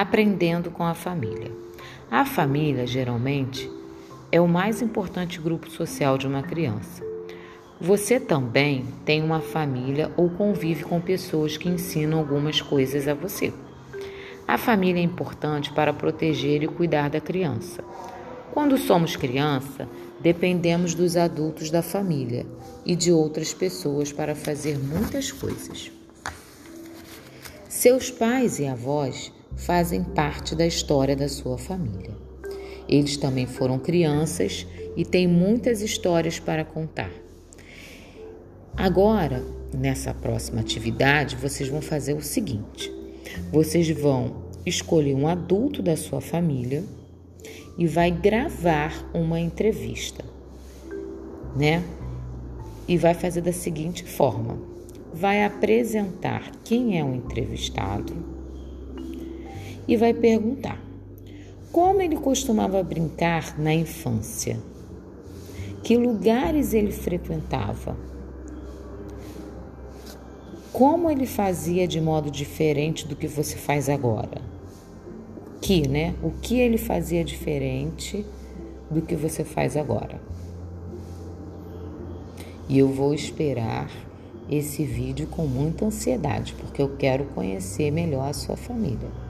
aprendendo com a família. A família, geralmente, é o mais importante grupo social de uma criança. Você também tem uma família ou convive com pessoas que ensinam algumas coisas a você. A família é importante para proteger e cuidar da criança. Quando somos criança, dependemos dos adultos da família e de outras pessoas para fazer muitas coisas. Seus pais e avós fazem parte da história da sua família. Eles também foram crianças e têm muitas histórias para contar. Agora, nessa próxima atividade, vocês vão fazer o seguinte: vocês vão escolher um adulto da sua família e vai gravar uma entrevista, né? E vai fazer da seguinte forma: vai apresentar quem é o entrevistado e vai perguntar como ele costumava brincar na infância, que lugares ele frequentava, como ele fazia de modo diferente do que você faz agora que, né? O que ele fazia diferente do que você faz agora. E eu vou esperar esse vídeo com muita ansiedade, porque eu quero conhecer melhor a sua família.